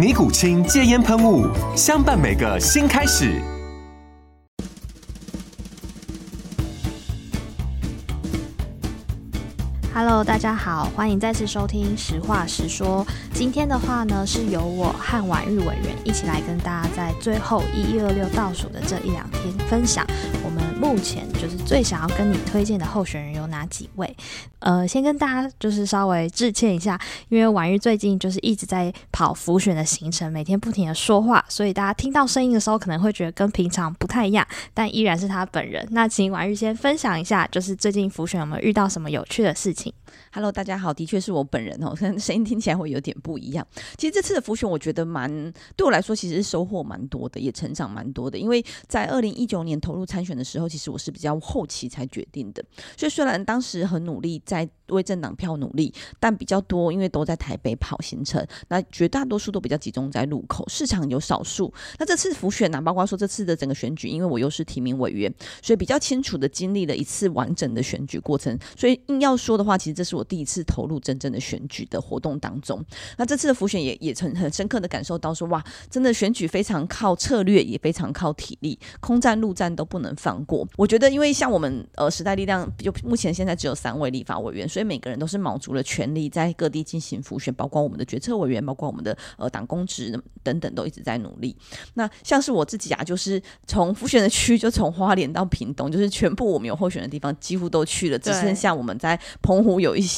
尼古清戒烟喷雾，相伴每个新开始。Hello，大家好，欢迎再次收听《实话实说》。今天的话呢，是由我和婉玉委员一起来跟大家在最后一一二六倒数的这一两天分享我们目前就是最想要跟你推荐的候选人有哪几位。呃，先跟大家就是稍微致歉一下，因为婉玉最近就是一直在跑浮选的行程，每天不停的说话，所以大家听到声音的时候可能会觉得跟平常不太一样，但依然是他本人。那请婉玉先分享一下，就是最近浮选有没有遇到什么有趣的事情？Hello，大家好，的确是我本人哦，声音听起来会有点不一样。其实这次的浮选，我觉得蛮对我来说，其实是收获蛮多的，也成长蛮多的。因为在二零一九年投入参选的时候，其实我是比较后期才决定的，所以虽然当时很努力在为政党票努力，但比较多，因为都在台北跑行程，那绝大多数都比较集中在路口，市场有少数。那这次浮选呢，包括说这次的整个选举，因为我又是提名委员，所以比较清楚的经历了一次完整的选举过程。所以硬要说的话，其实这是我。我第一次投入真正的选举的活动当中，那这次的浮选也也很很深刻的感受到说，哇，真的选举非常靠策略，也非常靠体力，空战陆战都不能放过。我觉得，因为像我们呃时代力量，就目前现在只有三位立法委员，所以每个人都是卯足了全力在各地进行浮选，包括我们的决策委员，包括我们的呃党公职等等，都一直在努力。那像是我自己啊，就是从浮选的区，就从花莲到屏东，就是全部我们有候选的地方几乎都去了，只剩下我们在澎湖有一。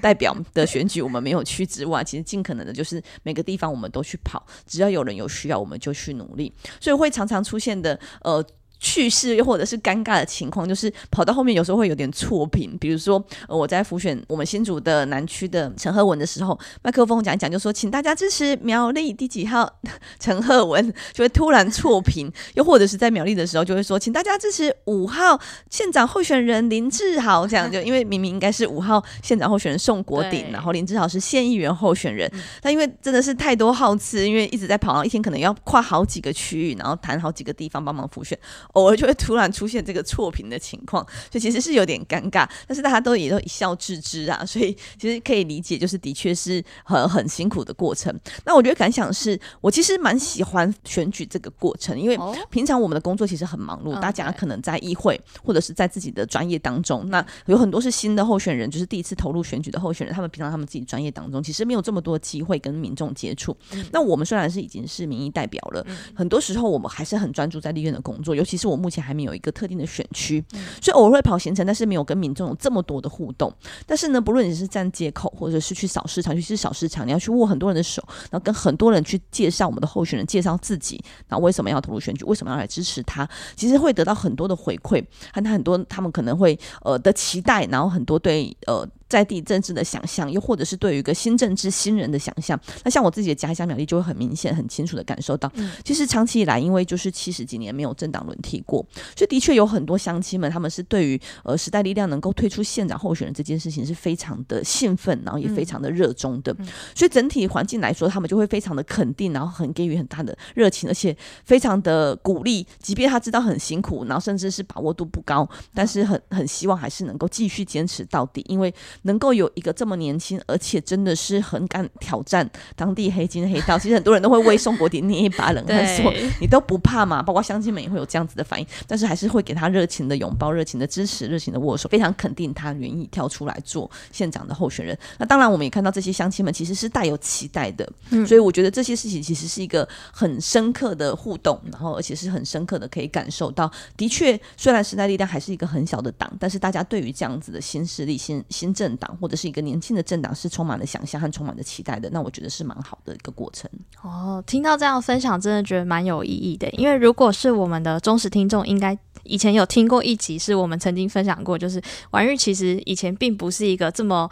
代表的选举我们没有去之外，其实尽可能的就是每个地方我们都去跑，只要有人有需要，我们就去努力，所以会常常出现的呃。趣事又或者是尴尬的情况，就是跑到后面有时候会有点错评。比如说，呃，我在辅选我们新竹的南区的陈赫文的时候，麦克风讲一讲，就说请大家支持苗栗第几号 陈赫文，就会突然错评。又或者是在苗栗的时候，就会说请大家支持五号县长候选人林志豪，这样就 因为明明应该是五号县长候选人宋国鼎，然后林志豪是县议员候选人，但因为真的是太多号次，因为一直在跑，一天可能要跨好几个区域，然后谈好几个地方帮忙辅选。偶尔就会突然出现这个错评的情况，所以其实是有点尴尬，但是大家都也都一笑置之啊，所以其实可以理解，就是的确是很很辛苦的过程。那我觉得感想是我其实蛮喜欢选举这个过程，因为平常我们的工作其实很忙碌，大家可能在议会或者是在自己的专业当中，那有很多是新的候选人，就是第一次投入选举的候选人，他们平常他们自己专业当中其实没有这么多机会跟民众接触。那我们虽然是已经是民意代表了，很多时候我们还是很专注在立院的工作，尤其是。我目前还没有一个特定的选区，所以偶尔会跑行程，但是没有跟民众有这么多的互动。但是呢，不论你是站街口，或者是去扫市场，尤其是扫市场，你要去握很多人的手，然后跟很多人去介绍我们的候选人，介绍自己，然后为什么要投入选举，为什么要来支持他，其实会得到很多的回馈，和他很多他们可能会呃的期待，然后很多对呃。在地政治的想象，又或者是对于一个新政治新人的想象，那像我自己的家乡苗栗，就会很明显、很清楚的感受到，其实长期以来，因为就是七十几年没有政党轮替过，所以的确有很多乡亲们，他们是对于呃时代力量能够推出县长候选人这件事情是非常的兴奋，然后也非常的热衷的。所以整体环境来说，他们就会非常的肯定，然后很给予很大的热情，而且非常的鼓励。即便他知道很辛苦，然后甚至是把握度不高，但是很很希望还是能够继续坚持到底，因为能够有一个这么年轻，而且真的是很敢挑战当地黑金黑道。其实很多人都会为宋国鼎捏一把冷汗，说你都不怕嘛？包括乡亲们也会有这样子的反应，但是还是会给他热情的拥抱、热情的支持、热情的握手，非常肯定他愿意跳出来做县长的候选人。那当然，我们也看到这些乡亲们其实是带有期待的，嗯，所以我觉得这些事情其实是一个很深刻的互动，然后而且是很深刻的可以感受到，的确，虽然时代力量还是一个很小的党，但是大家对于这样子的新势力、新新政政党或者是一个年轻的政党是充满了想象和充满了期待的。那我觉得是蛮好的一个过程。哦，听到这样分享，真的觉得蛮有意义的。因为如果是我们的忠实听众，应该以前有听过一集，是我们曾经分享过，就是婉玉其实以前并不是一个这么。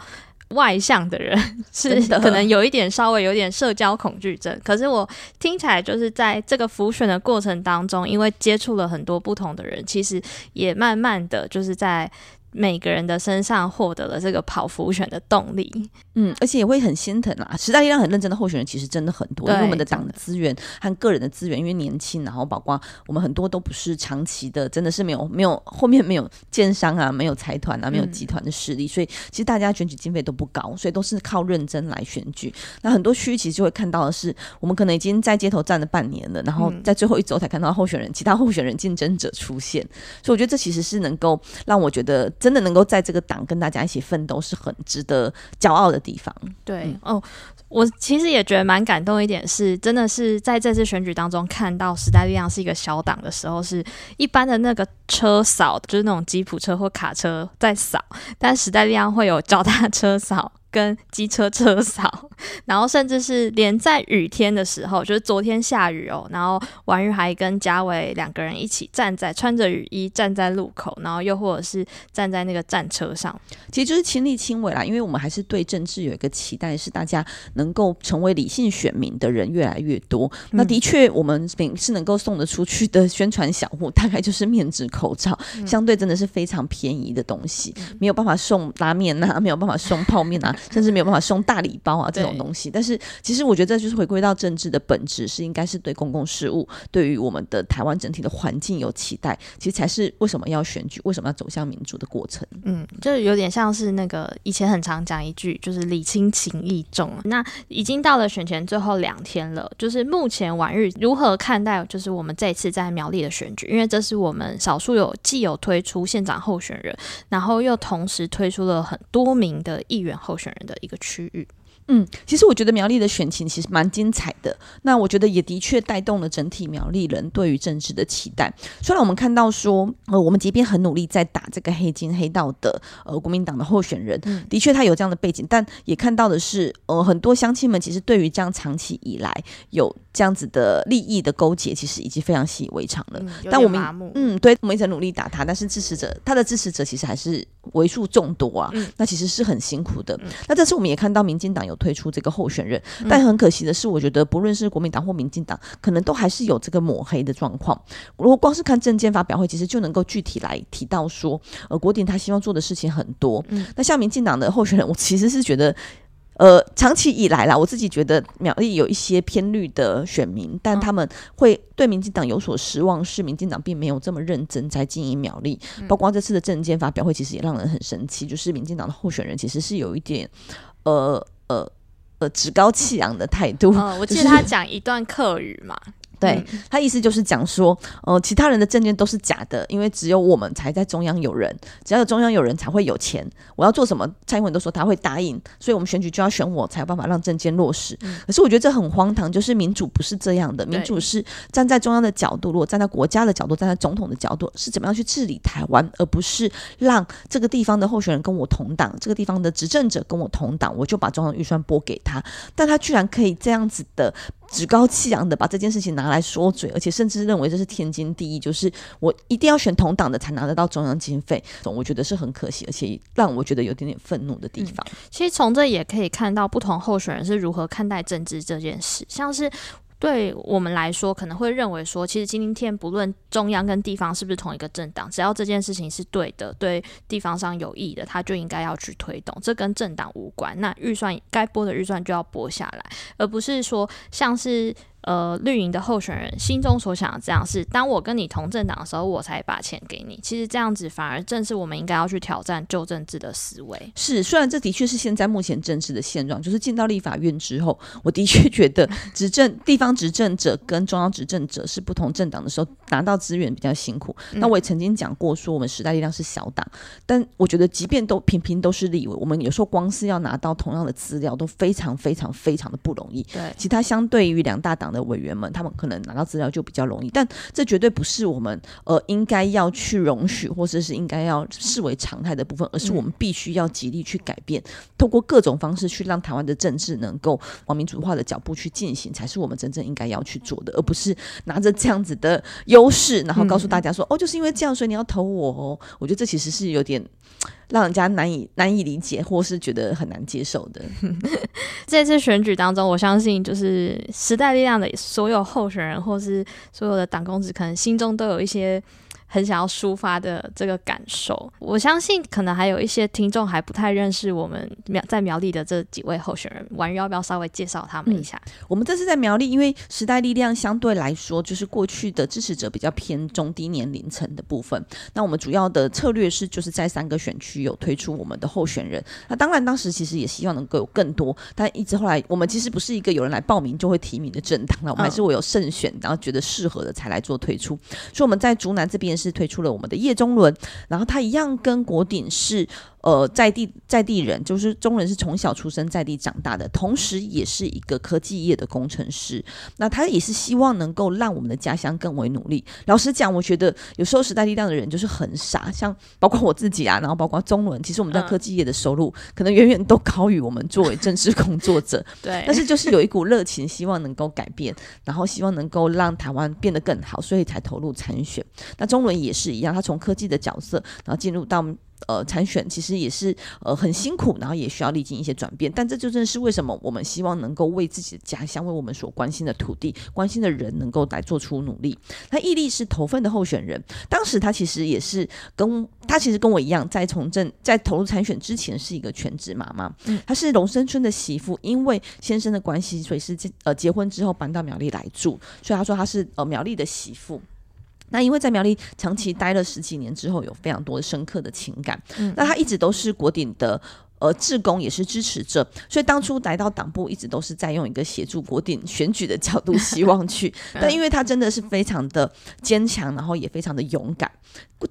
外向的人 是的可能有一点稍微有点社交恐惧症，可是我听起来就是在这个浮选的过程当中，因为接触了很多不同的人，其实也慢慢的就是在。每个人的身上获得了这个跑浮选的动力，嗯，而且也会很心疼啦。时代力量很认真的候选人其实真的很多，因为我们的党的资源和个人的资源，因为年轻，然后包括我们很多都不是长期的，真的是没有没有后面没有建商啊，没有财团啊，没有集团的势力，嗯，所以其实大家选举经费都不高，所以都是靠认真来选举。那很多区其实就会看到的是，我们可能已经在街头站了半年了，然后在最后一周才看到候选人，其他候选人竞争者出现，所以我觉得这其实是能够让我觉得。真的能够在这个党跟大家一起奋斗，是很值得骄傲的地方。对、嗯、哦，我其实也觉得蛮感动一点是，真的是在这次选举当中看到时代力量是一个小党的时候，是一般的那个车扫，就是那种吉普车或卡车在扫，但时代力量会有脚踏车扫。跟机车车扫，然后甚至是连在雨天的时候，就是昨天下雨哦，然后婉玉还跟嘉伟两个人一起站在穿着雨衣站在路口，然后又或者是站在那个战车上，其实就是亲力亲为啦。因为我们还是对政治有一个期待，是大家能够成为理性选民的人越来越多。嗯、那的确，我们是能够送得出去的宣传小物，大概就是面纸、口罩，嗯、相对真的是非常便宜的东西，嗯、没有办法送拉面呐、啊，没有办法送泡面啊。甚至没有办法送大礼包啊，这种东西。但是其实我觉得这就是回归到政治的本质，是应该是对公共事务，对于我们的台湾整体的环境有期待，其实才是为什么要选举，为什么要走向民主的过程。嗯，就有点像是那个以前很常讲一句，就是礼轻情意重。那已经到了选前最后两天了，就是目前婉諭如何看待，就是我们这次在苗栗的选举，因为这是我们少数有既有推出县长候选人，然后又同时推出了很多名的议员候选人人的一个区域。嗯，其实我觉得苗栗的选情其实蛮精彩的。那我觉得也的确带动了整体苗栗人对于政治的期待。虽然我们看到说，呃，我们即便很努力在打这个黑金黑道的呃国民党的候选人，嗯、的确他有这样的背景，但也看到的是，呃，很多乡亲们其实对于这样长期以来有这样子的利益的勾结，其实已经非常习以为常了。嗯、但我们嗯，对，我们一直努力打他，但是支持者他的支持者其实还是为数众多啊。嗯、那其实是很辛苦的。嗯、那这次我们也看到民进党有。推出这个候选人，但很可惜的是，我觉得不论是国民党或民进党，可能都还是有这个抹黑的状况。如果光是看证件发表会，其实就能够具体来提到说，呃，国鼎他希望做的事情很多。嗯，那像民进党的候选人，我其实是觉得，呃，长期以来啦，我自己觉得苗栗有一些偏绿的选民，但他们会对民进党有所失望，是民进党并没有这么认真在经营苗栗。包括这次的证件发表会，其实也让人很生气，就是民进党的候选人其实是有一点，呃。呃呃，趾高气扬的态度。嗯，我记得他讲一段客语嘛。对，他意思就是讲说，呃，其他人的证件都是假的，因为只有我们才在中央有人，只要有中央有人才会有钱。我要做什么，蔡英文都说他会答应，所以我们选举就要选我，才有办法让证件落实。嗯、可是我觉得这很荒唐，就是民主不是这样的，民主是站在中央的角度，如果站在国家的角度，站在总统的角度，是怎么样去治理台湾，而不是让这个地方的候选人跟我同党，这个地方的执政者跟我同党，我就把中央预算拨给他。但他居然可以这样子的。趾高气扬的把这件事情拿来说嘴，而且甚至认为这是天经地义，就是我一定要选同党的才拿得到中央经费，我觉得是很可惜，而且让我觉得有点点愤怒的地方。嗯，其实从这也可以看到不同候选人是如何看待政治这件事，像是。对我们来说，可能会认为说，其实今天不论中央跟地方是不是同一个政党，只要这件事情是对的，对地方上有益的，他就应该要去推动，这跟政党无关。那预算该拨的预算就要拨下来，而不是说像是呃绿营的候选人心中所想的这样是，当我跟你同政党的时候，我才把钱给你。其实这样子反而正是我们应该要去挑战旧政治的思维。是，虽然这的确是现在目前政治的现状，就是进到立法院之后，我的确觉得执政地方执政者跟中央执政者是不同政党的时候拿到资源比较辛苦。那我也曾经讲过，说我们时代力量是小党，但我觉得即便都频频都是立委，我们有时候光是要拿到同样的资料都非常非常非常的不容易。对，其他相对于两大党的委员们，他们可能拿到资料就比较容易，但这绝对不是我们呃应该要去容许，或者是应该要视为常态的部分，而是我们必须要极力去改变，透过各种方式去让台湾的政治能够往民主化的脚步去进行，才是我们真正应该要去做的，而不是拿着这样子的优势，然后告诉大家说、嗯、哦，就是因为这样，所以你要投我哦。我觉得这其实是有点让人家难以难以理解，或是觉得很难接受的。这次选举当中，我相信就是时代力量的所有候选人，或是所有的党公子，可能心中都有一些。很想要抒发的这个感受，我相信可能还有一些听众还不太认识我们苗在苗栗的这几位候选人，婉瑜要不要稍微介绍他们一下？嗯，我们这次在苗栗，因为时代力量相对来说就是过去的支持者比较偏中低年龄层的部分，那我们主要的策略是就是在三个选区有推出我们的候选人。那当然当时其实也希望能够有更多，但一直后来我们其实不是一个有人来报名就会提名的政党了，我们还是我有慎选，然后觉得适合的才来做推出。所以我们在竹南这边。是推出了我们的叶中伦，然后他一样跟国鼎是。呃，在地在地人就是中人，是从小出生在地长大的，同时也是一个科技业的工程师。那他也是希望能够让我们的家乡更为努力。老实讲，我觉得有时候时代力量的人就是很傻，像包括我自己啊，然后包括中伦，其实我们在科技业的收入可能远远都高于我们作为正式工作者。对，但是就是有一股热情，希望能够改变，然后希望能够让台湾变得更好，所以才投入参选。那中伦也是一样，他从科技的角色，然后进入到。呃，参选其实也是呃很辛苦，然后也需要历经一些转变，但这就正是为什么我们希望能够为自己的家乡、为我们所关心的土地、关心的人，能够来做出努力。那毅力是投份的候选人，当时他其实也是跟他其实跟我一样，在从政在投入参选之前是一个全职妈妈，嗯，她是龙生村的媳妇，因为先生的关系，所以是呃结婚之后搬到苗栗来住，所以他说他是呃苗栗的媳妇。那因为在苗栗长期待了十几年之后，有非常多的深刻的情感。嗯，那他一直都是国鼎的呃志工，也是支持者，所以当初来到党部，一直都是在用一个协助国鼎选举的角度，希望去。但因为他真的是非常的坚强，然后也非常的勇敢。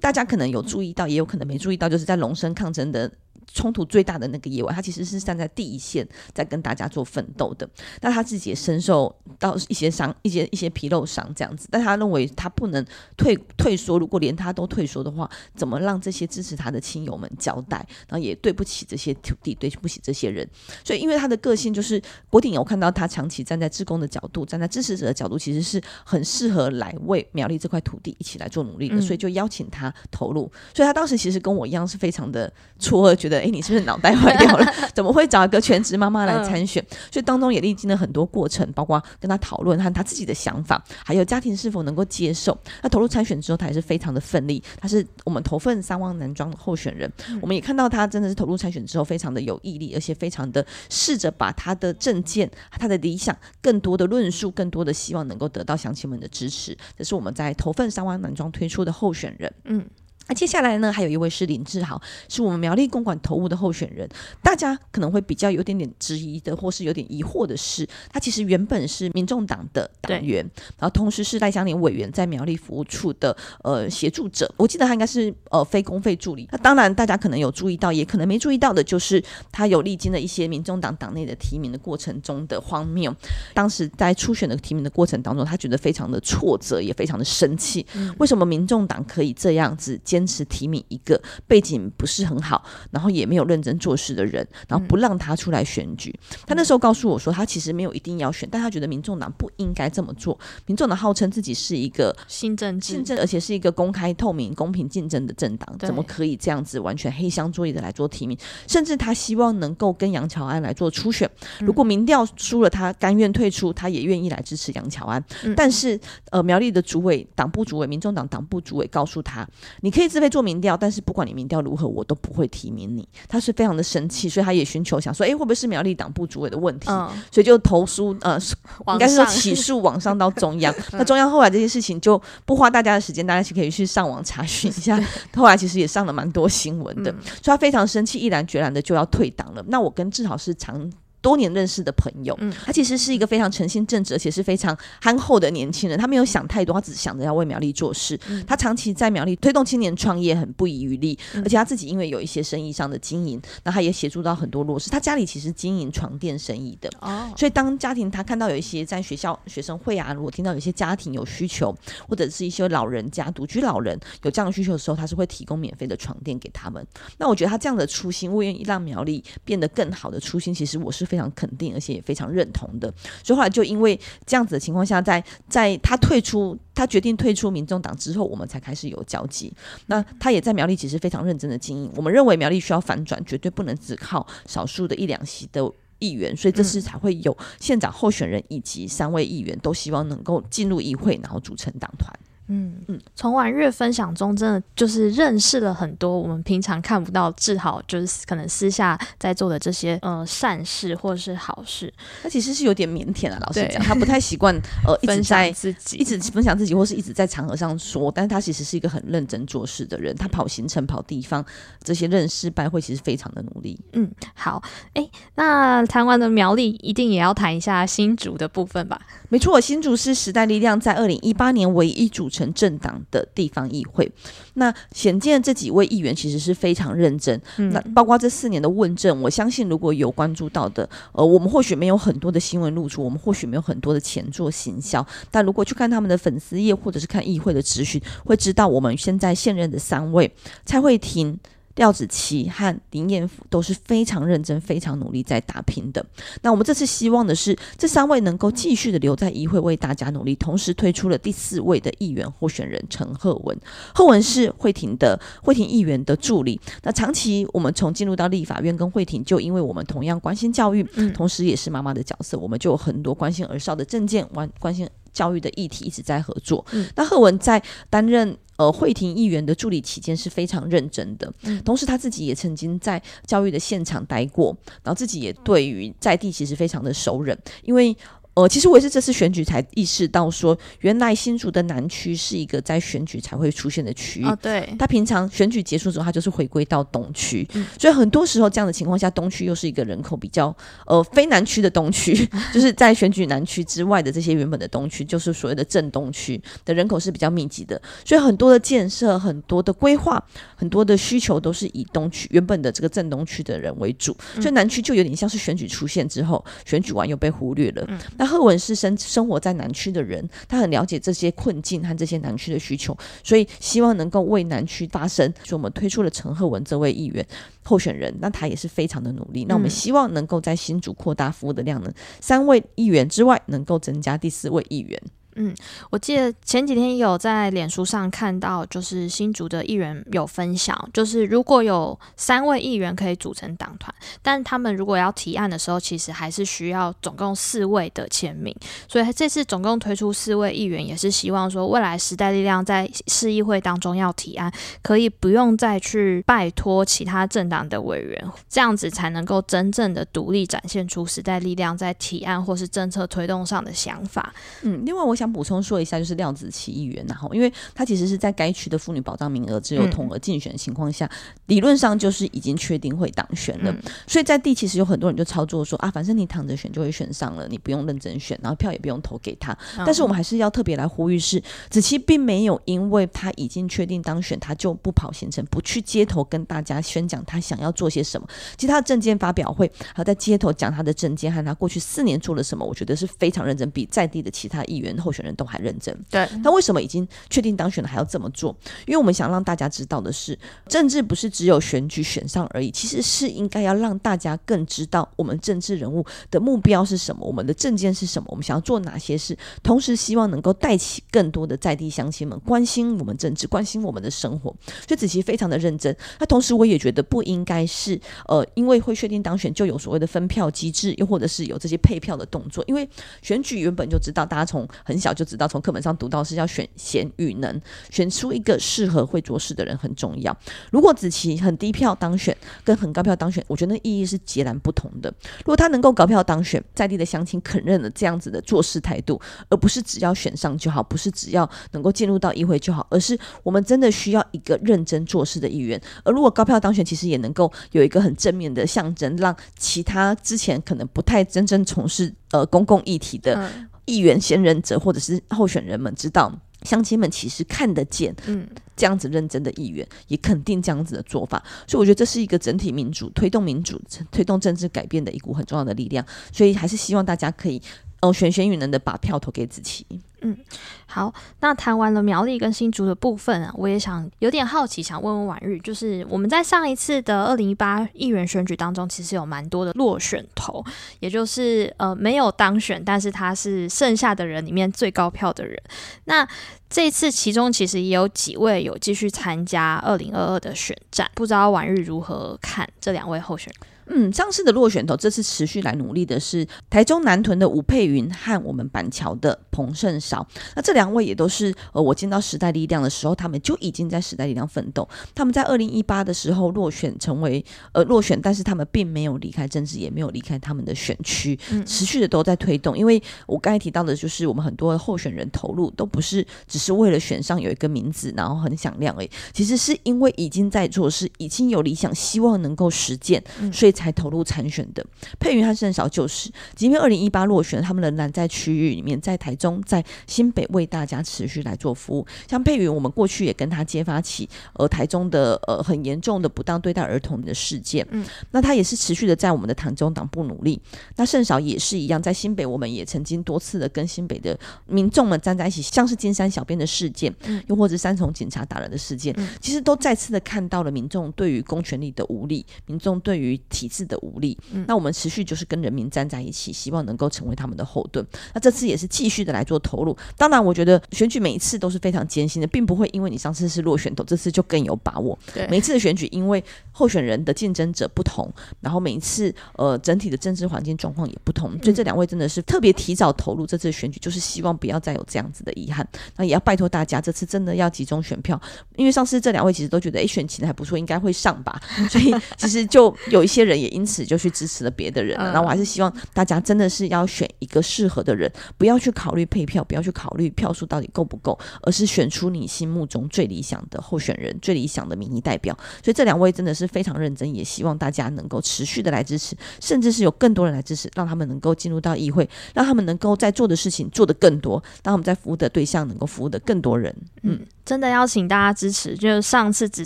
大家可能有注意到，也有可能没注意到，就是在龙生抗争的。冲突最大的那个夜晚，他其实是站在第一线，在跟大家做奋斗的。那他自己也深受到一些伤，一些一些皮肉伤这样子。但他认为他不能退退缩，如果连他都退缩的话，怎么让这些支持他的亲友们交代？然后也对不起这些土地，对不起这些人。所以，因为他的个性就是国鼎，有看到他长期站在志工的角度，站在支持者的角度，其实是很适合来为苗栗这块土地一起来做努力的。所以就邀请他投入。所以他当时其实跟我一样，是非常的错愕，觉得。哎，你是不是脑袋坏掉了？怎么会找一个全职妈妈来参选？所以当中也历经了很多过程，包括跟他讨论和他自己的想法，还有家庭是否能够接受。那投入参选之后，他也是非常的奋力。他是我们投份三汪男装的候选人，我们也看到他真的是投入参选之后，非常的有毅力，而且非常的试着把他的政见、他的理想，更多的论述，更多的希望能够得到乡亲们的支持。这是我们在投份三汪男装推出的候选人。嗯。那接下来呢，还有一位是林志豪，是我们苗栗公馆投务的候选人。大家可能会比较有点点质疑的，或是有点疑惑的是，他其实原本是民众党的党员，然后同时是赖香林委员在苗栗服务处的呃协助者。我记得他应该是呃非公费助理。那当然，大家可能有注意到，也可能没注意到的，就是他有历经了一些民众党党内的提名的过程中的荒谬。当时在初选的提名的过程当中，他觉得非常的挫折，也非常的生气。为什么民众党可以这样子？坚持提名一个背景不是很好，然后也没有认真做事的人，然后不让他出来选举。他那时候告诉我说，他其实没有一定要选，但他觉得民众党不应该这么做。民众党号称自己是一个新政新政，而且是一个公开透明、公平竞争的政党，怎么可以这样子完全黑箱作业的来做提名？甚至他希望能够跟杨乔安来做初选。如果民调输了，他甘愿退出，他也愿意来支持杨乔安。但是，呃，苗栗的主委、党部主委、民众党党部主委告诉他，你可以。自费做民调，但是不管你民调如何，我都不会提名你。他是非常的生气，所以他也寻求想说，哎，会不会是苗栗党部主委的问题？嗯、所以就投诉，呃，应该是说起诉网上到中央。那中央后来这些事情就不花大家的时间，大家是可以去上网查询一下。后来其实也上了蛮多新闻的，嗯、所以他非常生气，毅然决然的就要退党了。那我跟至少是长。多年认识的朋友，嗯，他其实是一个非常诚心正直，而且是非常憨厚的年轻人。他没有想太多，他只想着要为苗栗做事。嗯、他长期在苗栗推动青年创业，很不遗余力。嗯、而且他自己因为有一些生意上的经营，那他也协助到很多弱势。他家里其实经营床垫生意的，哦，所以当家庭他看到有一些在学校学生会啊，如果听到有一些家庭有需求，或者是一些老人家独居老人有这样的需求的时候，他是会提供免费的床垫给他们。那我觉得他这样的初心，我愿意让苗栗变得更好的初心，其实我是非常肯定，而且也非常认同的，所以后来就因为这样子的情况下，在在他退出，他决定退出民众党之后，我们才开始有交集。那他也在苗栗其实非常认真的经营。我们认为苗栗需要反转，绝对不能只靠少数的一两席的议员，所以这次才会有县长候选人以及三位议员都希望能够进入议会，然后组成党团。嗯嗯，从婉月分享中，真的就是认识了很多我们平常看不到志豪，就是可能私下在做的这些呃善事或者是好事。他其实是有点腼腆啊，老实讲，他不太习惯呃 一直在自己一直分享自己，或是一直在场合上说。但是他其实是一个很认真做事的人，他跑行程、跑地方，这些认识拜会，其实非常的努力。嗯，好，哎，那谈完的苗栗，一定也要谈一下新竹的部分吧？没错，新竹是时代力量在二零一八年唯一组成政党的地方议会。那显见这几位议员其实是非常认真。嗯、那包括这四年的问政，我相信如果有关注到的，呃，我们或许没有很多的新闻露出，我们或许没有很多的钱做行销，但如果去看他们的粉丝页或者是看议会的咨询，会知道我们现在现任的三位蔡慧婷。廖子琪和林彦甫都是非常认真、非常努力在打拼的。那我们这次希望的是，这三位能够继续的留在议会为大家努力，同时推出了第四位的议员候选人陈鹤文。鹤文是慧婷的慧婷议员的助理。那长期我们从进入到立法院跟慧婷，就因为我们同样关心教育，同时也是妈妈的角色，我们就有很多关心儿少的证件，关关心教育的议题，一直在合作。那贺文在担任。呃，惠庭议员的助理期间是非常认真的，同时他自己也曾经在教育的现场待过，然后自己也对于在地其实非常的熟稔，因为。呃，其实我也是这次选举才意识到，说原来新竹的南区是一个在选举才会出现的区域。哦，对。他平常选举结束之后，他就是回归到东区，嗯、所以很多时候这样的情况下，东区又是一个人口比较呃非南区的东区，就是在选举南区之外的这些原本的东区，就是所谓的正东区的人口是比较密集的，所以很多的建设、很多的规划、很多的需求都是以东区原本的这个正东区的人为主，所以南区就有点像是选举出现之后，选举完又被忽略了。嗯那贺文是生生活在南区的人，他很了解这些困境和这些南区的需求，所以希望能够为南区发声。所以我们推出了陈赫文这位议员候选人，那他也是非常的努力。那我们希望能够在新竹扩大服务的量能，三位议员之外，能够增加第四位议员。嗯，我记得前几天有在脸书上看到，就是新竹的议员有分享，就是如果有三位议员可以组成党团，但他们如果要提案的时候，其实还是需要总共四位的签名。所以这次总共推出四位议员，也是希望说未来时代力量在市议会当中要提案，可以不用再去拜托其他政党的委员，这样子才能够真正的独立展现出时代力量在提案或是政策推动上的想法。嗯，另外我想。想补充说一下，就是廖子琪议员，然后因为他其实是在该区的妇女保障名额只有同额竞选的情况下，嗯、理论上就是已经确定会当选了。嗯、所以在地其实有很多人就操作说啊，反正你躺着选就会选上了，你不用认真选，然后票也不用投给他。嗯、但是我们还是要特别来呼吁是，子琪并没有因为他已经确定当选，他就不跑行程，不去街头跟大家宣讲他想要做些什么。其实他的证件发表会，还有在街头讲他的证件和他过去四年做了什么，我觉得是非常认真，比在地的其他议员候选人都还认真。对，那为什么已经确定当选了还要这么做？因为我们想让大家知道的是，政治不是只有选举选上而已，其实是应该要让大家更知道我们政治人物的目标是什么，我们的政见是什么，我们想要做哪些事。同时，希望能够带起更多的在地乡亲们关心我们政治，关心我们的生活。所以子琪非常的认真。那同时，我也觉得不应该是呃，因为会确定当选就有所谓的分票机制，又或者是有这些配票的动作。因为选举原本就知道，大家从很小就知道，从课本上读到是要选贤与能，选出一个适合会做事的人很重要。如果子琪很低票当选，跟很高票当选，我觉得意义是截然不同的。如果他能够高票当选，在地的乡亲肯认了这样子的做事态度，而不是只要选上就好，不是只要能够进入到议会就好，而是我们真的需要一个认真做事的议员。而如果高票当选，其实也能够有一个很正面的象征，让其他之前可能不太真正从事呃公共议题的议员、贤人者或者是候选人们知道，乡亲们其实看得见，嗯，这样子认真的议员，也肯定这样子的做法。所以我觉得这是一个整体民主、推动民主、推动政治改变的一股很重要的力量。所以还是希望大家可以哦选贤与能的把票投给子琪。嗯，好，那谈完了苗栗跟新竹的部分啊，我也想有点好奇，想问问婉玉，就是我们在上一次的二零一八议员选举当中，其实有蛮多的落选头，也就是呃没有当选，但是他是剩下的人里面最高票的人。那这次其中其实也有几位有继续参加二零二二的选战，不知道婉玉如何看这两位候选人？嗯，上次的落选头，这次持续来努力的是台中南屯的吴佩云和我们板桥的彭胜韶。那这两位也都是呃，我见到时代力量的时候，他们就已经在时代力量奋斗。他们在二零一八的时候落选，成为呃落选，但是他们并没有离开政治，也没有离开他们的选区，持续的都在推动。因为我刚才提到的，就是我们很多候选人投入都不是只是为了选上有一个名字，然后很响亮而已。其实是因为已经在做事，已经有理想，希望能够实践，所以。才投入参选的佩云和盛少就是，即便二零一八落选，他们仍然在区域里面，在台中、在新北为大家持续来做服务。像佩云，我们过去也跟他揭发起呃台中的呃很严重的不当对待儿童的事件，嗯，那他也是持续的在我们的台中党部努力。那盛少也是一样，在新北我们也曾经多次的跟新北的民众们站在一起，像是金山小编的事件，嗯，又或者三重警察打人的事件，嗯，其实都再次的看到了民众对于公权力的无力，民众对于体制的无力，那我们持续就是跟人民站在一起，希望能够成为他们的后盾。那这次也是继续的来做投入。当然，我觉得选举每一次都是非常艰辛的，并不会因为你上次是落选头，这次就更有把握。对，每一次的选举，因为候选人的竞争者不同，然后每一次呃整体的政治环境状况也不同，所以这两位真的是特别提早投入这次的选举，就是希望不要再有这样子的遗憾。那也要拜托大家，这次真的要集中选票，因为上次这两位其实都觉得哎选情还不错，应该会上吧，所以其实就有一些人也因此。就去支持了别的人了，那我还是希望大家真的是要选一个适合的人，不要去考虑配票，不要去考虑票数到底够不够，而是选出你心目中最理想的候选人、最理想的民意代表。所以这两位真的是非常认真，也希望大家能够持续的来支持，甚至是有更多人来支持，让他们能够进入到议会，让他们能够在做的事情做得更多，让他们在服务的对象能够服务的更多人。嗯。真的邀请大家支持，就是上次只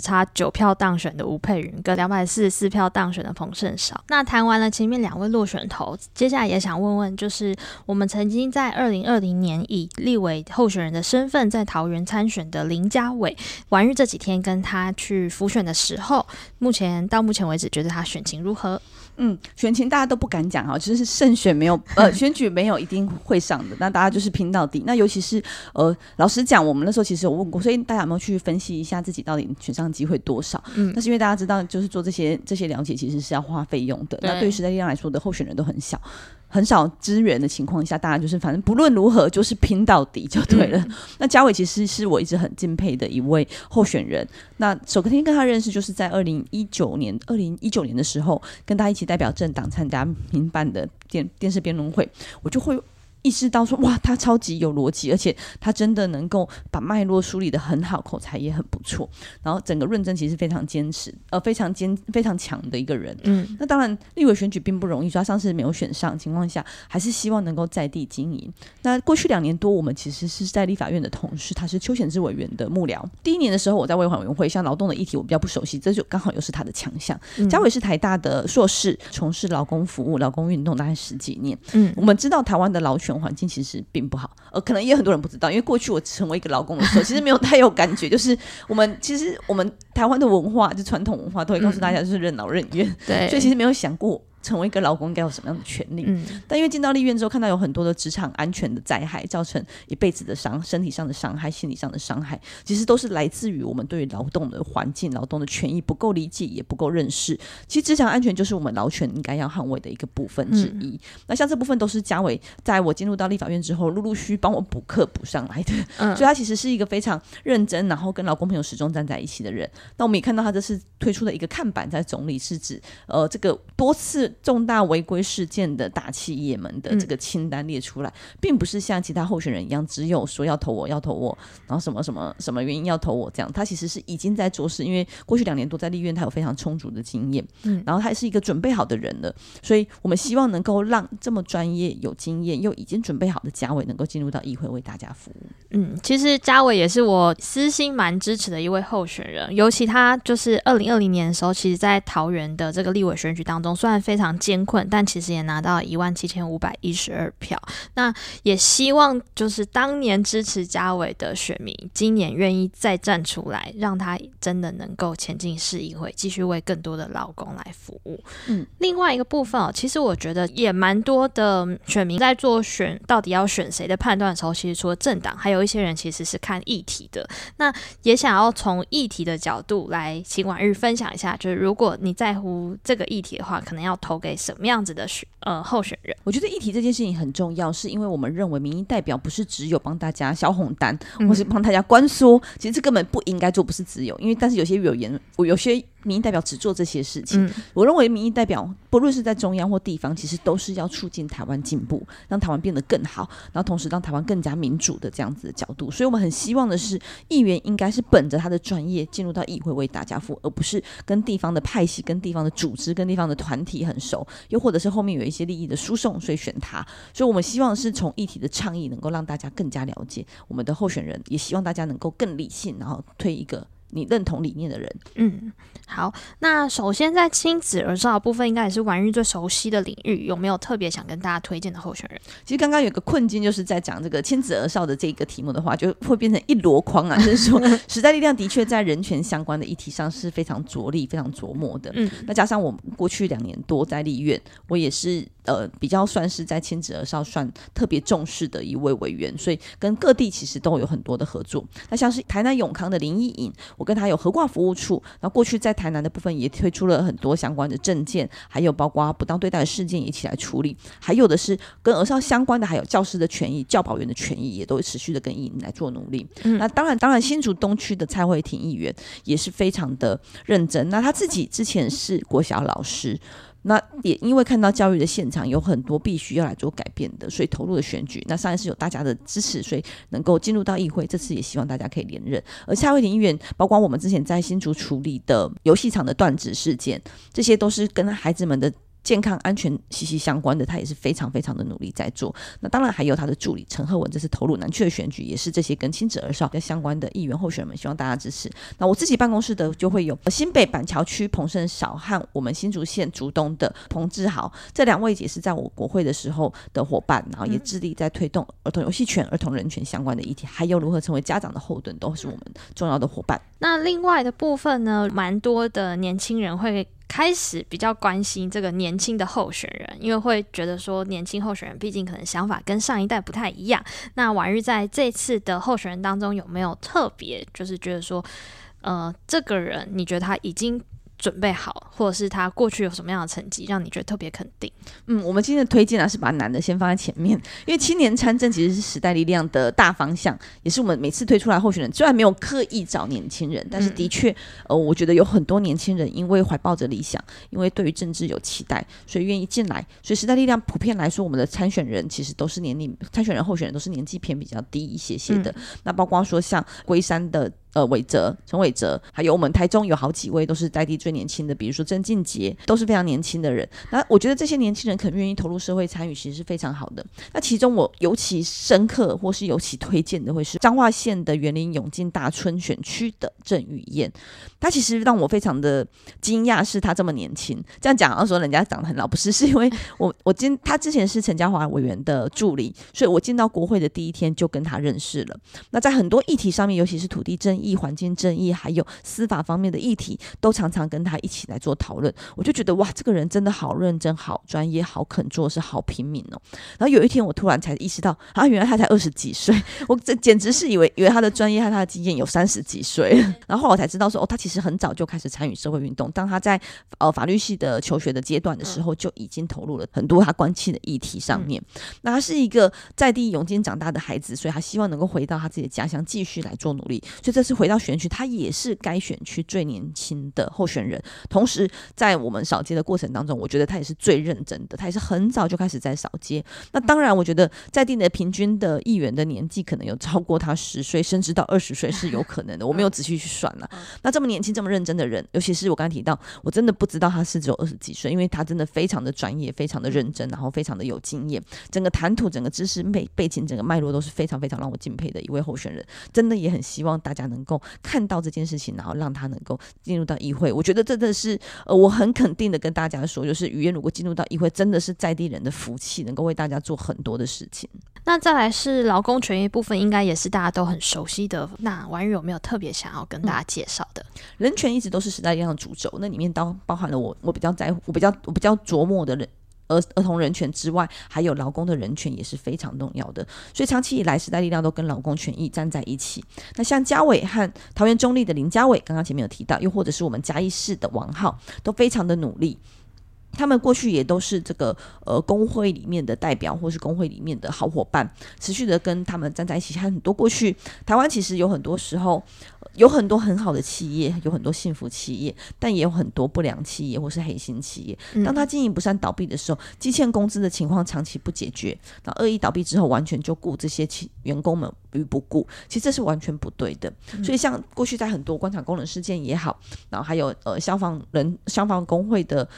差九票当选的吴佩云，跟两百四十四票当选的彭胜少。那谈完了前面两位落选头，接下来也想问问，就是我们曾经在二零二零年以立委候选人的身份在桃园参选的林佳玮，婉諭这几天跟他去辅选的时候，目前到目前为止，觉得他选情如何？嗯，选情大家都不敢讲哈，就是胜选没有，呃，选举没有一定会上的，那大家就是拼到底。那尤其是呃，老实讲，我们那时候其实有问过，所以大家有没有去分析一下自己到底选上机会多少？嗯，那是因为大家知道，就是做这些这些了解，其实是要花费用的。对那对于时代力量来说的候选人都很小。很少资源的情况下，大家就是反正不论如何就是拼到底就对了。嗯、那嘉伟其实是我一直很敬佩的一位候选人。那首先跟他认识，就是在二零一九年，二零一九年的时候，跟他一起代表政党参加民办的电电视辩论会，我就会。意识到说哇，他超级有逻辑，而且他真的能够把脉络梳理的很好，口才也很不错。然后整个论证其实非常坚持，呃，非常坚非常强的一个人。嗯，那当然立委选举并不容易，所以他上次没有选上情况下，还是希望能够在地经营。那过去两年多，我们其实是在立法院的同事，他是邱显志委员的幕僚。第一年的时候，我在卫环委员会，像劳动的议题我比较不熟悉，这就刚好又是他的强项。佳玮是台大的硕士，从事劳工服务、劳工运动大概十几年。嗯，我们知道台湾的劳权。环境其实并不好，呃，可能也很多人不知道，因为过去我成为一个劳工的时候，其实没有太有感觉。就是我们其实我们台湾的文化，就传统文化，都会告诉大家就是任劳任怨，对，所以其实没有想过成为一个劳工该有什么样的权利。嗯，但因为进到立院之后，看到有很多的职场安全的灾害，造成一辈子的伤，身体上的伤害，心理上的伤害，其实都是来自于我们对于劳动的环境、劳动的权益不够理解，也不够认识。其实职场安全就是我们劳权应该要捍卫的一个部分之一。嗯、那像这部分都是嘉伟在我进入到立法院之后，陆陆续续帮我补课补上来的。嗯，所以他其实是一个非常认真，然后跟劳工朋友始终站在一起的人。那我们也看到他这次推出的一个看板，在总理是指呃这个多次重大违规事件的大企业们的这个清单列出来，嗯、并不是像其他候选人一样，只有说要投我要投我，然后什么什么什么原因要投我这样。他其实是已经在做事，因为过去两年多在立院，他有非常充足的经验，嗯，然后他也是一个准备好的人了，所以我们希望能够让这么专业、有经验又已经准备好的嘉伟能够进入到议会为大家服务。嗯，其实嘉伟也是我私心蛮支持的一位候选人，尤其他就是二零二零年的时候，其实在桃园的这个立委选举当中，虽然非常艰困，但其实也拿到一万七千五百一十二票。那也希望就是当年支持家伟的选民，今年愿意再站出来，让他真的能够前进市议会，继续为更多的劳工来服务。嗯，另外一个部分哦，其实我觉得也蛮多的选民在做选到底要选谁的判断的时候，其实除了政党，还有一些人其实是看议题的。那也想要从议题的角度来请婉玉分享一下，就是如果你在乎这个议题的话，可能要投给什么样子的选呃候选人？我觉得议题这件事情很重要，是因为我们认为民意代表不是只有帮大家小红单，或是帮大家关说，其实这根本不应该做，不是只有，因为但是有些有言，我有些。民意代表只做这些事情，嗯、我认为民意代表不论是在中央或地方，其实都是要促进台湾进步，让台湾变得更好，然后同时让台湾更加民主的这样子的角度。所以我们很希望的是，议员应该是本着他的专业进入到议会为大家服务，而不是跟地方的派系、跟地方的组织、跟地方的团体很熟，又或者是后面有一些利益的输送，所以选他。所以我们希望是从议题的倡议能够让大家更加了解我们的候选人，也希望大家能够更理性，然后推一个。你认同理念的人，嗯，好。那首先在亲子儿少的部分，应该也是婉玉最熟悉的领域，有没有特别想跟大家推荐的候选人？其实刚刚有个困境，就是在讲这个亲子儿少的这个题目的话，就会变成一箩筐啊。就是说，时代力量的确在人权相关的议题上是非常着力、非常琢磨的。嗯，那加上我们过去两年多在立院，我也是。呃，比较算是在亲子儿少算特别重视的一位委员，所以跟各地其实都有很多的合作。那像是台南永康的林义颖，我跟他有合挂服务处。那过去在台南的部分也推出了很多相关的证件，还有包括不当对待的事件一起来处理。还有的是跟儿少相关的，还有教师的权益、教保员的权益，也都持续的跟义颖来做努力。嗯、那当然，当然新竹东区的蔡慧婷议员也是非常的认真。那他自己之前是国小老师。那也因为看到教育的现场有很多必须要来做改变的，所以投入的选举。那上一次有大家的支持，所以能够进入到议会。这次也希望大家可以连任。而蔡慧婷议员，包括我们之前在新竹处理的游戏场的断指事件，这些都是跟孩子们的。健康安全息息相关的，他也是非常非常的努力在做。那当然还有他的助理陈赫文，这次投入南区的选举，也是这些跟亲子儿少相关的议员候选人们，希望大家支持。那我自己办公室的就会有新北板桥区彭胜少和我们新竹县竹东的彭志豪，这两位也是在我国会的时候的伙伴，然后也致力在推动儿童游戏权、儿童人权相关的议题，还有如何成为家长的后盾，都是我们重要的伙伴。那另外的部分呢，蛮多的年轻人会。开始比较关心这个年轻的候选人，因为会觉得说年轻候选人毕竟可能想法跟上一代不太一样。那婉玉在这次的候选人当中有没有特别就是觉得说，呃，这个人你觉得他已经准备好，或者是他过去有什么样的成绩，让你觉得特别肯定？嗯，我们今天的推荐呢，是把男的先放在前面，因为青年参政其实是时代力量的大方向，也是我们每次推出来候选人，虽然没有刻意找年轻人，但是的确，呃，我觉得有很多年轻人因为怀抱着理想，因为对于政治有期待，所以愿意进来。所以时代力量普遍来说，我们的参选人其实都是年龄参选人候选人都是年纪偏比较低一些些的。嗯、那包括说像龟山的。呃，伟哲、陈伟哲，还有我们台中有好几位都是在地最年轻的，比如说曾静杰，都是非常年轻的人。那我觉得这些年轻人肯愿意投入社会参与，其实是非常好的。那其中我尤其深刻或是尤其推荐的，会是彰化县的园林永进大村选区的郑宇燕。他其实让我非常的惊讶，是他这么年轻。这样讲，要说人家长得很老，不是，是因为我我今他之前是陈嘉华委员的助理，所以我进到国会的第一天就跟他认识了。那在很多议题上面，尤其是土地争议。议、环境正义，还有司法方面的议题，都常常跟他一起来做讨论。我就觉得哇，这个人真的好认真、好专业、好肯做事、好拼命哦。然后有一天，我突然才意识到，啊，原来他才二十几岁，我这简直是以为以为他的专业和他的经验有三十几岁。然后我才知道说，哦，他其实很早就开始参与社会运动。当他在呃法律系的求学的阶段的时候，就已经投入了很多他关切的议题上面。那他是一个在地永金长大的孩子，所以他希望能够回到他自己的家乡继续来做努力。所以这次回到选区，他也是该选区最年轻的候选人。同时，在我们扫街的过程当中，我觉得他也是最认真的。他也是很早就开始在扫街。那当然，我觉得在地的平均的议员的年纪可能有超过他十岁，甚至到二十岁是有可能的。我没有仔细去算了。那这么年轻、这么认真的人，尤其是我刚才提到，我真的不知道他是只有二十几岁，因为他真的非常的专业、非常的认真，然后非常的有经验。整个谈吐、整个知识背背景、整个脉络都是非常非常让我敬佩的一位候选人。真的也很希望大家能够看到这件事情，然后让他能够进入到议会。我觉得真的是，呃，我很肯定的跟大家说，就是语言如果进入到议会，真的是在地人的福气，能够为大家做很多的事情。那再来是劳工权益部分，应该也是大家都很熟悉的。那婉諭有没有特别想要跟大家介绍的？嗯，人权一直都是时代力量的主轴，那里面都包含了我我比较在乎、我比较我比较琢磨的人。儿儿童人权之外，还有劳工的人权也是非常重要的。所以长期以来，时代力量都跟劳工权益站在一起。那像嘉伟和桃园中立的林嘉伟，刚刚前面有提到，又或者是我们嘉义市的王浩，都非常的努力。他们过去也都是这个呃工会里面的代表，或是工会里面的好伙伴，持续的跟他们站在一起。还很多过去台湾其实有很多时候有很多很好的企业，有很多幸福企业，但也有很多不良企业或是黑心企业。当他经营不善倒闭的时候，积欠工资的情况长期不解决，那恶意倒闭之后，完全就顾这些企员工们于不顾，其实这是完全不对的。所以像过去在很多官场工人事件也好，然后还有呃消防人消防工会的。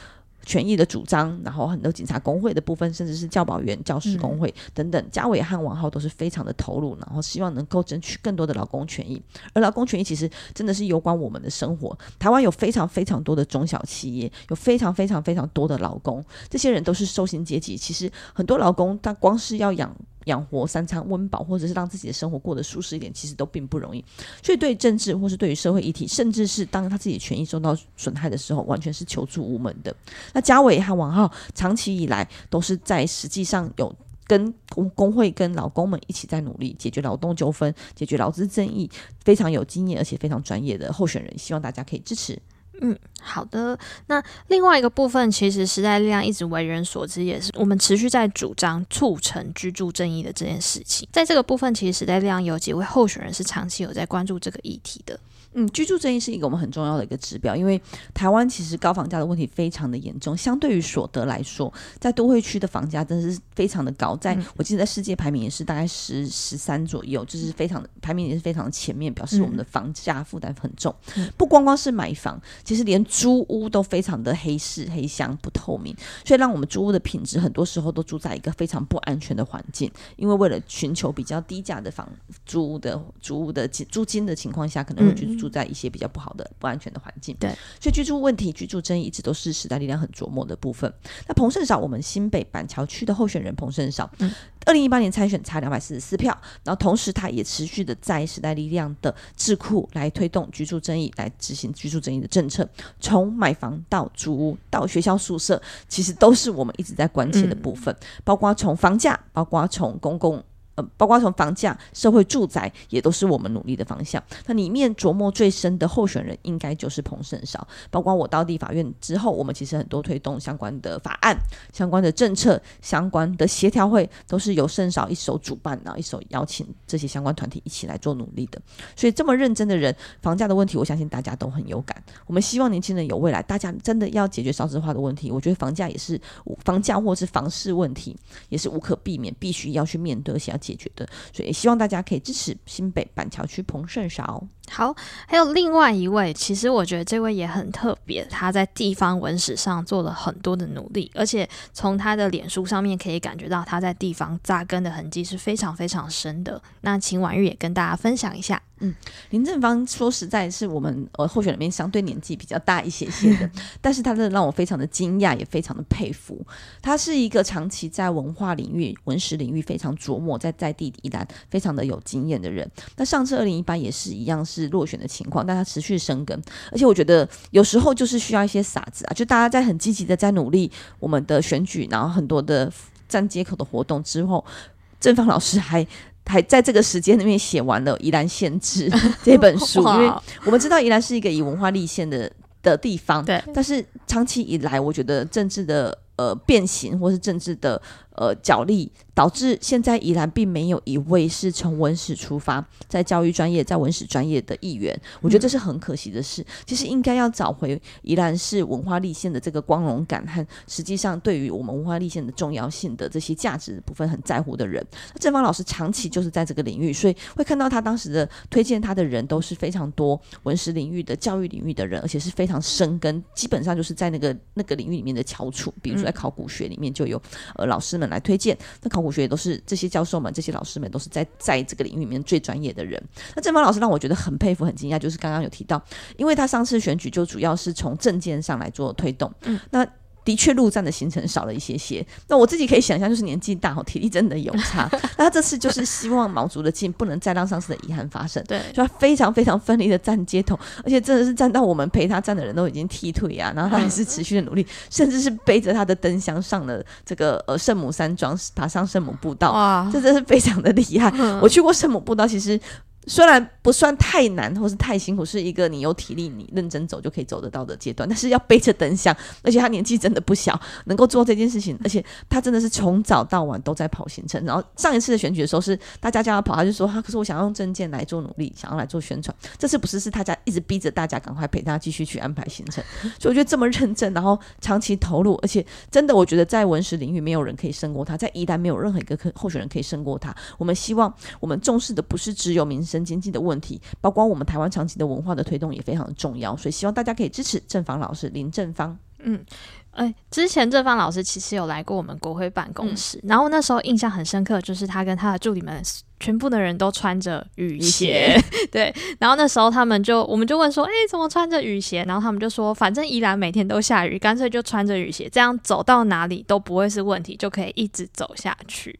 权益的主张，然后很多警察工会的部分，甚至是教保员、教师工会等等，嘉伟和王浩都是非常的投入，然后希望能够争取更多的劳工权益。而劳工权益其实真的是有关我们的生活。台湾有非常非常多的中小企业，有非常非常非常多的劳工，这些人都是受薪阶级。其实很多劳工他光是要养。养活三餐温饱，或者是让自己的生活过得舒适一点，其实都并不容易。所以，对政治或是对于社会议题，甚至是当他自己权益受到损害的时候，完全是求助无门的。那嘉伟和王浩长期以来都是在实际上有跟工工会、跟劳工们一起在努力解决劳动纠纷、解决劳资争议，非常有经验而且非常专业的候选人，希望大家可以支持。嗯，好的。那另外一个部分，其实时代力量一直为人所知，也是我们持续在主张促成居住正义的这件事情。在这个部分，其实时代力量有几位候选人是长期有在关注这个议题的。嗯，居住正义是一个我们很重要的一个指标，因为台湾其实高房价的问题非常的严重。相对于所得来说，在都会区的房价真的是非常的高，在我记得在世界排名也是大概十十三左右，就是非常的排名也是非常的前面，表示我们的房价负担很重。不光光是买房，其实连租屋都非常的黑市、黑箱、不透明，所以让我们租屋的品质很多时候都住在一个非常不安全的环境。因为为了寻求比较低价的房租屋的租屋的租金的情况下，可能会去。住在一些比较不好的、不安全的环境，对，所以居住问题、居住争议一直都是时代力量很琢磨的部分。那彭胜少，我们新北板桥区的候选人彭胜少，二零一八年参选差两百四十四票，然后同时他也持续的在时代力量的智库来推动居住争议，来执行居住争议的政策，从买房到租屋到学校宿舍，其实都是我们一直在关切的部分，嗯、包括从房价，包括从公共。包括从房价、社会住宅，也都是我们努力的方向。那里面琢磨最深的候选人，应该就是彭胜少。包括我到地法院之后，我们其实很多推动相关的法案、相关的政策、相关的协调会，都是由胜少一手主办，然后一手邀请这些相关团体一起来做努力的。所以这么认真的人，房价的问题，我相信大家都很有感。我们希望年轻人有未来，大家真的要解决少子化的问题。我觉得房价也是房价或是房市问题，也是无可避免，必须要去面对，而且要。解解决的，所以也希望大家可以支持新北板桥区彭胜韶。好，还有另外一位，其实我觉得这位也很特别，他在地方文史上做了很多的努力，而且从他的脸书上面可以感觉到他在地方扎根的痕迹是非常非常深的。那秦婉玉也跟大家分享一下。嗯，林正芳说实在是我们呃候选人里面相对年纪比较大一些些的，但是他真的让我非常的惊讶，也非常的佩服。他是一个长期在文化领域、文史领域非常琢磨，在在地宜兰非常的有经验的人。那上次二零一八也是一样。是落选的情况，但他持续生根，而且我觉得有时候就是需要一些傻子啊，就大家在很积极的在努力我们的选举，然后很多的站街口的活动之后，正方老师还还在这个时间里面写完了《宜兰县志》这本书，因为我们知道宜兰是一个以文化立县的的地方，对，但是长期以来，我觉得政治的呃变形或是政治的呃角力。导致现在宜兰并没有一位是从文史出发，在教育专业、在文史专业的议员，我觉得这是很可惜的事。其实应该要找回宜兰市文化立县的这个光荣感和实际上对于我们文化立县的重要性的这些价值部分很在乎的人。正方老师长期就是在这个领域，所以会看到他当时的推荐他的人都是非常多文史领域的教育领域的人，而且是非常深根，基本上就是在那个那个领域里面的翘楚。比如说在考古学里面就有呃老师们来推荐，那考古。学也都是这些教授们、这些老师们都是在在这个领域里面最专业的人。那正方老师让我觉得很佩服、很惊讶，就是刚刚有提到，因为他上次选举就主要是从政见上来做推动，嗯，那。的确，陆战的行程少了一些些。那我自己可以想象，就是年纪大体力真的有差。那他这次就是希望毛足的劲，不能再让上次的遗憾发生。对，所以他非常非常奋力的站街头，而且真的是站到我们陪他站的人都已经踢腿啊，然后他还是持续的努力，甚至是背着他的灯箱上了这个呃圣母山庄，爬上圣母步道。哇，这真是非常的厉害。我去过圣母步道，其实。虽然不算太难或是太辛苦，是一个你有体力、你认真走就可以走得到的阶段，但是要背着灯箱，而且他年纪真的不小，能够做这件事情，而且他真的是从早到晚都在跑行程。然后上一次的选举的时候是大家叫他跑，他就说他可是我想要用证件来做努力，想要来做宣传。这次不是，是大家一直逼着大家赶快陪他继续去安排行程，所以我觉得这么认真，然后长期投入，而且真的我觉得在文史领域没有人可以胜过他，在宜兰没有任何一个可候选人可以胜过他。我们希望我们重视的不是只有民生经济的问题，包括我们台湾长期的文化的推动也非常的重要，所以希望大家可以支持正方老师林正方。嗯，哎、欸，之前正方老师其实有来过我们国会办公室，嗯、然后那时候印象很深刻，就是他跟他的助理们全部的人都穿着雨鞋，对，然后那时候他们就我们就问说，哎、欸，怎么穿着雨鞋？然后他们就说，反正宜兰每天都下雨，干脆就穿着雨鞋，这样走到哪里都不会是问题，就可以一直走下去。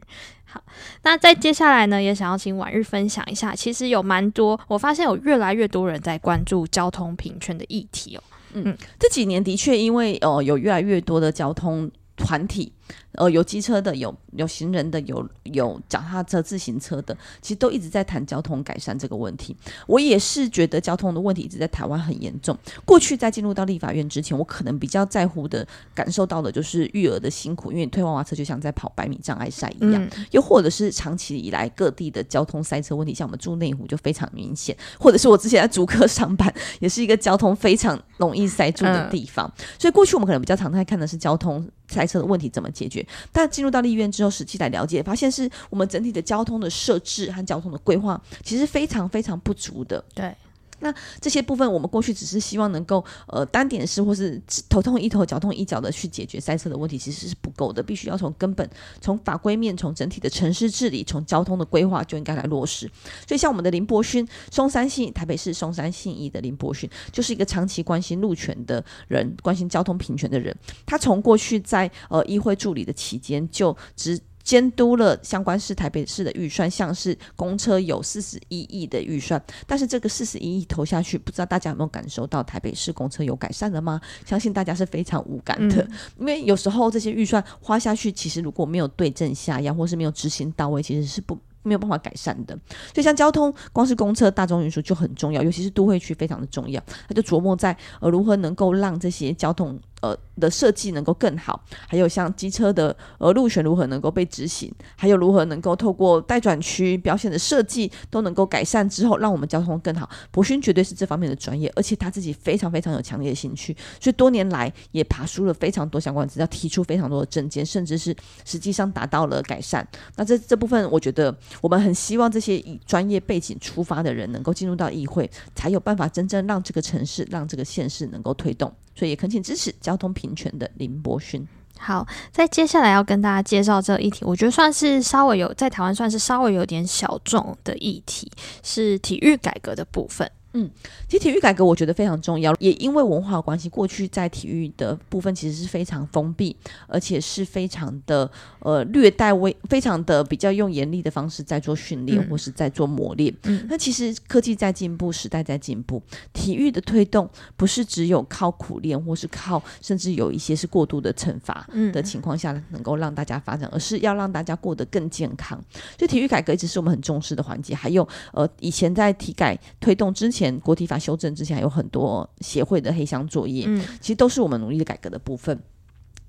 好，那在接下来呢，也想要请婉玉分享一下，其实有蛮多，我发现有越来越多人在关注交通平权的议题哦。嗯，这几年的确因为呃有越来越多的交通团体。呃，有机车的，有有行人的，有有脚踏车、自行车的，其实都一直在谈交通改善这个问题。我也是觉得交通的问题一直在台湾很严重。过去在进入到立法院之前，我可能比较在乎的、感受到的就是育儿的辛苦，因为推娃娃车就像在跑百米障碍赛一样。嗯、又或者是长期以来各地的交通塞车问题，像我们住内湖就非常明显，或者是我之前在竹科上班，也是一个交通非常容易塞住的地方。嗯、所以过去我们可能比较常态看的是交通塞车的问题怎么解解决。但进入到立院之后，实际来了解，发现是我们整体的交通的设置和交通的规划，其实非常非常不足的。对。那这些部分，我们过去只是希望能够呃单点式或是头痛医头、脚痛医脚的去解决塞车的问题，其实是不够的，必须要从根本、从法规面、从整体的城市治理、从交通的规划就应该来落实。所以，像我们的林柏勋，松山信台北市松山信义的林柏勋，就是一个长期关心路权的人，关心交通平权的人。他从过去在呃议会助理的期间就只。监督了相关市台北市的预算，像是公车有四十一亿的预算，但是这个四十一亿投下去，不知道大家有没有感受到台北市公车有改善了吗？相信大家是非常无感的，嗯、因为有时候这些预算花下去，其实如果没有对症下药，或是没有执行到位，其实是不没有办法改善的。所以像交通，光是公车大众运输就很重要，尤其是都会区非常的重要，他就琢磨在呃如何能够让这些交通。呃的设计能够更好，还有像机车的呃路权如何能够被执行，还有如何能够透过待转区表现的设计都能够改善之后，让我们交通更好。博勋绝对是这方面的专业，而且他自己非常非常有强烈的兴趣，所以多年来也爬梳了非常多相关资料，提出非常多的证件，甚至是实际上达到了改善。那这这部分，我觉得我们很希望这些以专业背景出发的人能够进入到议会，才有办法真正让这个城市、让这个县市能够推动。所以也恳请支持交通平权的林柏勋。好，在接下来要跟大家介绍这个议题，我觉得算是稍微有在台湾算是稍微有点小众的议题，是体育改革的部分。嗯，其实体育改革我觉得非常重要，也因为文化关系，过去在体育的部分其实是非常封闭，而且是非常的呃略带微，非常的比较用严厉的方式在做训练或是在做磨练。嗯，那其实科技在进步，时代在进步，体育的推动不是只有靠苦练，或是靠甚至有一些是过度的惩罚的情况下能够让大家发展，而是要让大家过得更健康。所以体育改革一直是我们很重视的环节。还有呃，以前在体改推动之前。前国体法修正之前，还有很多协会的黑箱作业，嗯，其实都是我们努力的改革的部分。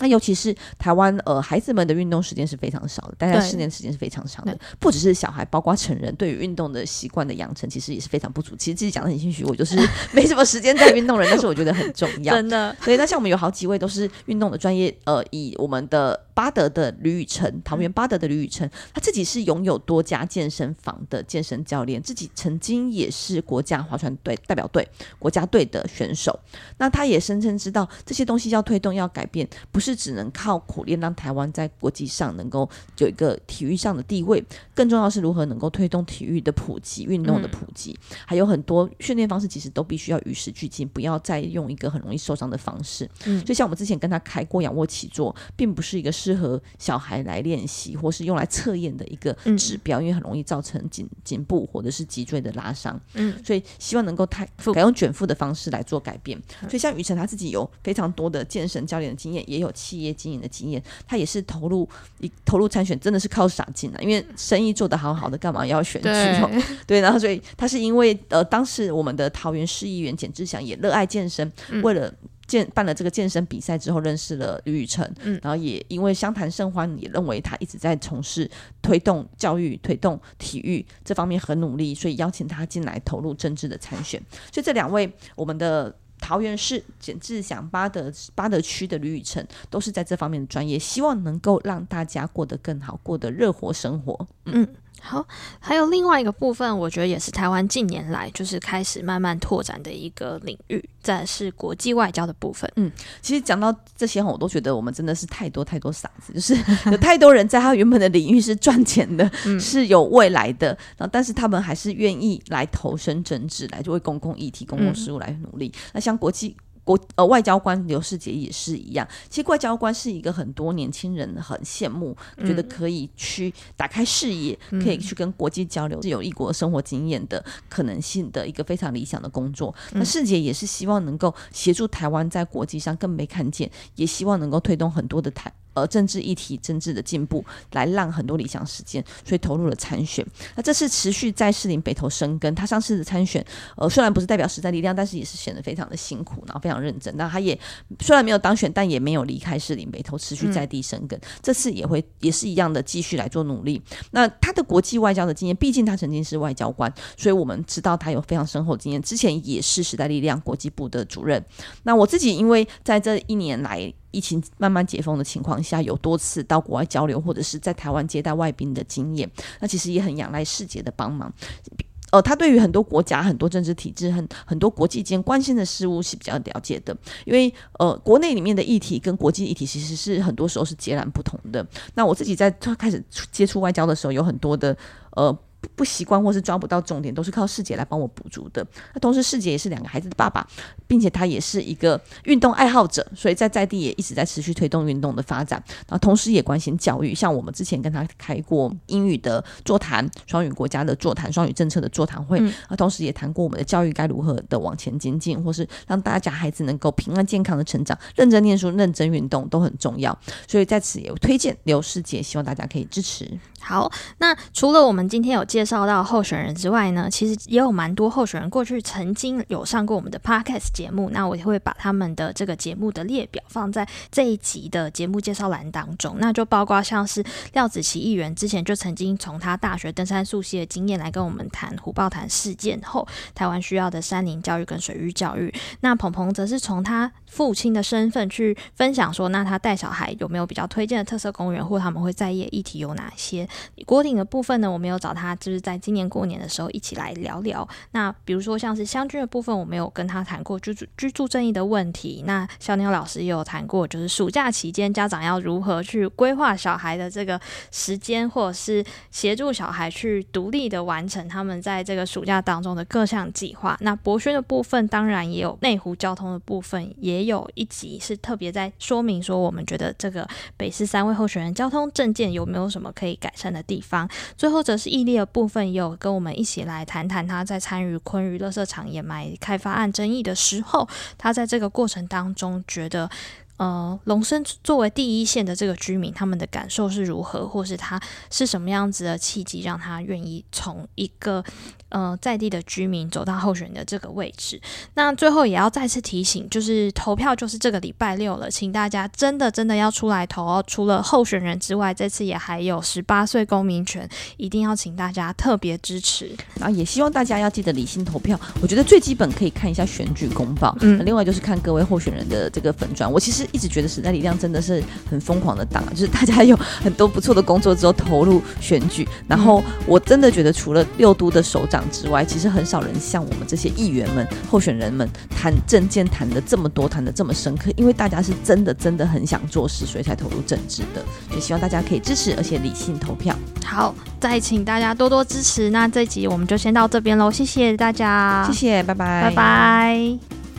那尤其是台湾，呃，孩子们的运动时间是非常少的，大概四年时间是非常长的。不只是小孩，包括成人，对于运动的习惯的养成，其实也是非常不足。其实自己讲的很心虚，我就是 没什么时间在运动人，但是我觉得很重要，真的。所以那像我们有好几位都是运动的专业，呃，以我们的。巴德的吕宇辰，桃园巴德的吕宇辰，他自己是拥有多家健身房的健身教练，自己曾经也是国家划船队代表队、国家队的选手。那他也声称知道这些东西要推动、要改变，不是只能靠苦练让台湾在国际上能够有一个体育上的地位，更重要是如何能够推动体育的普及、运动的普及，嗯、还有很多训练方式其实都必须要与时俱进，不要再用一个很容易受伤的方式。嗯，所以像我们之前跟他开过仰卧起坐，并不是一个。适合小孩来练习，或是用来测验的一个指标，嗯、因为很容易造成颈颈部或者是脊椎的拉伤。嗯，所以希望能够太改用卷腹的方式来做改变。嗯、所以像雨辰他自己有非常多的健身教练的经验，也有企业经营的经验。他也是投入一投入参选，真的是靠傻劲啊！因为生意做得好好的，干嘛要选举？对，对，然后所以他是因为呃，当时我们的桃园市议员简志祥也热爱健身，嗯、为了。健办了这个健身比赛之后，认识了吕宇成，嗯，然后也因为相谈甚欢，也认为他一直在从事推动教育、推动体育这方面很努力，所以邀请他进来投入政治的参选。所以这两位，我们的桃园市简志祥、巴德巴德区的吕宇成，都是在这方面的专业，希望能够让大家过得更好，过得热火生活。嗯。嗯好，还有另外一个部分，我觉得也是台湾近年来就是开始慢慢拓展的一个领域，再是国际外交的部分。嗯，其实讲到这些，我都觉得我们真的是太多太多傻子，就是有太多人在他原本的领域是赚钱的，是有未来的，然后但是他们还是愿意来投身政治，来就为公共议题、公共事务来努力。那像国际。国呃外交官刘世杰也是一样，其实外交官是一个很多年轻人很羡慕，嗯、觉得可以去打开视野，嗯、可以去跟国际交流，是有异国生活经验的可能性的一个非常理想的工作。嗯、那世杰也是希望能够协助台湾在国际上更被看见，也希望能够推动很多的台。呃，政治议题、政治的进步，来让很多理想实践，所以投入了参选。那这次持续在士林北投生根，他上次的参选，呃，虽然不是代表时代力量，但是也是显得非常的辛苦，然后非常认真。那他也虽然没有当选，但也没有离开士林北投，持续在地生根。嗯、这次也会也是一样的，继续来做努力。那他的国际外交的经验，毕竟他曾经是外交官，所以我们知道他有非常深厚的经验。之前也是时代力量国际部的主任。那我自己因为在这一年来。疫情慢慢解封的情况下，有多次到国外交流，或者是在台湾接待外宾的经验，那其实也很仰赖世杰的帮忙。呃，他对于很多国家、很多政治体制、很很多国际间关心的事物是比较了解的，因为呃，国内里面的议题跟国际议题其实是很多时候是截然不同的。那我自己在开始接触外交的时候，有很多的呃。不习惯或是抓不到重点，都是靠世姐来帮我补足的。那同时，世姐也是两个孩子的爸爸，并且他也是一个运动爱好者，所以在在地也一直在持续推动运动的发展。然后，同时也关心教育，像我们之前跟他开过英语的座谈、双语国家的座谈、双语政策的座谈会。啊、嗯，同时也谈过我们的教育该如何的往前精进，或是让大家孩子能够平安健康的成长，认真念书、认真运动都很重要。所以在此也推荐刘世杰，希望大家可以支持。好，那除了我们今天有介绍到候选人之外呢，其实也有蛮多候选人过去曾经有上过我们的 Podcast 节目。那我也会把他们的这个节目的列表放在这一集的节目介绍栏当中。那就包括像是廖子琪议员之前就曾经从他大学登山溯溪的经验来跟我们谈虎豹潭事件后台湾需要的山林教育跟水域教育。那鹏鹏则是从他父亲的身份去分享说，那他带小孩有没有比较推荐的特色公园，或他们会在意议题有哪些？郭顶的部分呢，我们有找他，就是在今年过年的时候一起来聊聊。那比如说像是湘军的部分，我们有跟他谈过居住居住正义的问题。那小鸟老师也有谈过，就是暑假期间家长要如何去规划小孩的这个时间，或者是协助小孩去独立的完成他们在这个暑假当中的各项计划。那博轩的部分当然也有内湖交通的部分，也有一集是特别在说明说，我们觉得这个北市三位候选人交通证件有没有什么可以改善成的地方。最后则是毅力的部分，也有跟我们一起来谈谈他在参与昆鱼垃圾场掩埋开发案争议的时候，他在这个过程当中觉得。呃，龙生作为第一线的这个居民，他们的感受是如何，或是他是什么样子的契机，让他愿意从一个呃在地的居民走到候选人的这个位置？那最后也要再次提醒，就是投票就是这个礼拜六了，请大家真的真的要出来投哦。除了候选人之外，这次也还有十八岁公民权，一定要请大家特别支持。然后也希望大家要记得理性投票。我觉得最基本可以看一下选举公报，嗯，另外就是看各位候选人的这个粉转。我其实。一直觉得时代力量真的是很疯狂的党，就是大家有很多不错的工作之后投入选举，然后我真的觉得除了六都的首长之外，其实很少人像我们这些议员们、候选人们谈政见谈的这么多，谈的这么深刻，因为大家是真的真的很想做事，所以才投入政治的。就希望大家可以支持，而且理性投票。好，再请大家多多支持。那这集我们就先到这边喽，谢谢大家，谢谢，拜拜，拜拜。